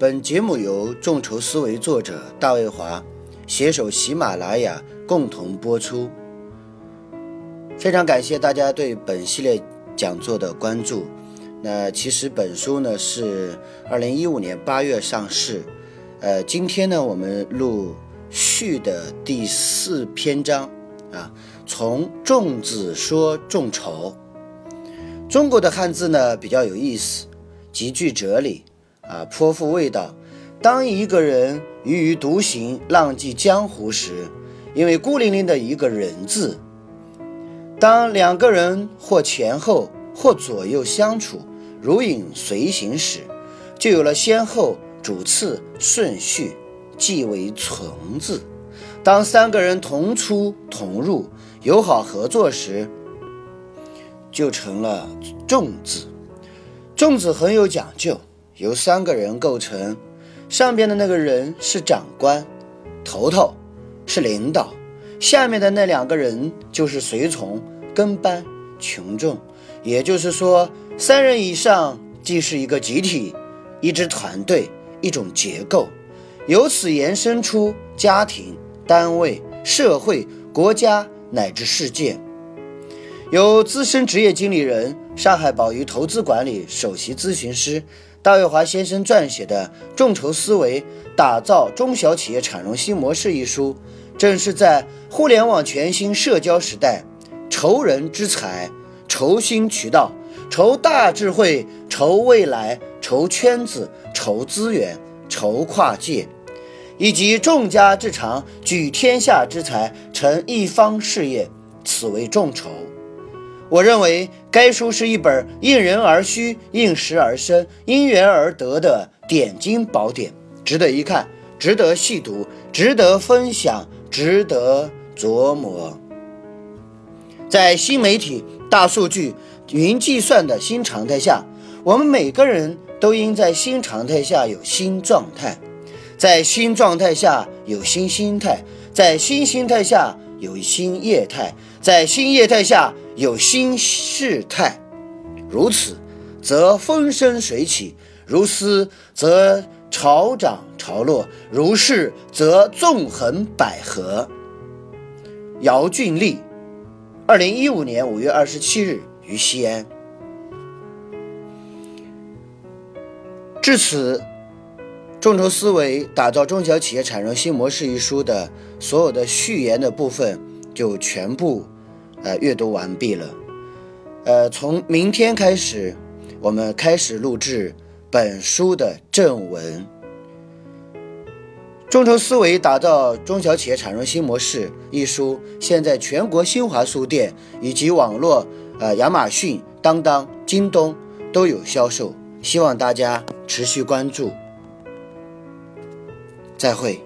本节目由众筹思维作者大卫华携手喜马拉雅共同播出。非常感谢大家对本系列讲座的关注。那其实本书呢是二零一五年八月上市，呃，今天呢我们录序的第四篇章啊，从众字说众筹。中国的汉字呢比较有意思，极具哲理。啊，颇富味道。当一个人郁郁独行、浪迹江湖时，因为孤零零的一个人字；当两个人或前后或左右相处，如影随形时，就有了先后、主次、顺序，即为从字。当三个人同出同入、友好合作时，就成了众字。众字很有讲究。由三个人构成，上边的那个人是长官，头头是领导，下面的那两个人就是随从、跟班、群众。也就是说，三人以上既是一个集体、一支团队、一种结构，由此延伸出家庭、单位、社会、国家乃至世界。由资深职业经理人、上海宝鱼投资管理首席咨询师。大卫华先生撰写的《众筹思维：打造中小企业产融新模式》一书，正是在互联网全新社交时代，筹人之财、筹新渠道、筹大智慧、筹未来、筹圈子、筹资源、筹跨界，以及众家之长、举天下之才、成一方事业，此为众筹。我认为该书是一本应人而需、应时而生、因缘而得的点睛宝典，值得一看，值得细读，值得分享，值得琢磨。在新媒体、大数据、云计算的新常态下，我们每个人都应在新常态下有新状态，在新状态下有新心态，在新心态下有新业态，在新业态下。有新事态，如此，则风生水起；如斯，则潮涨潮落；如是，则纵横捭阖。姚俊立，二零一五年五月二十七日于西安。至此，众筹思维打造中小企业产生新模式一书的所有的序言的部分就全部。呃，阅读完毕了。呃，从明天开始，我们开始录制本书的正文。众筹思维打造中小企业产融新模式一书，现在全国新华书店以及网络呃亚马逊、当当、京东都有销售，希望大家持续关注。再会。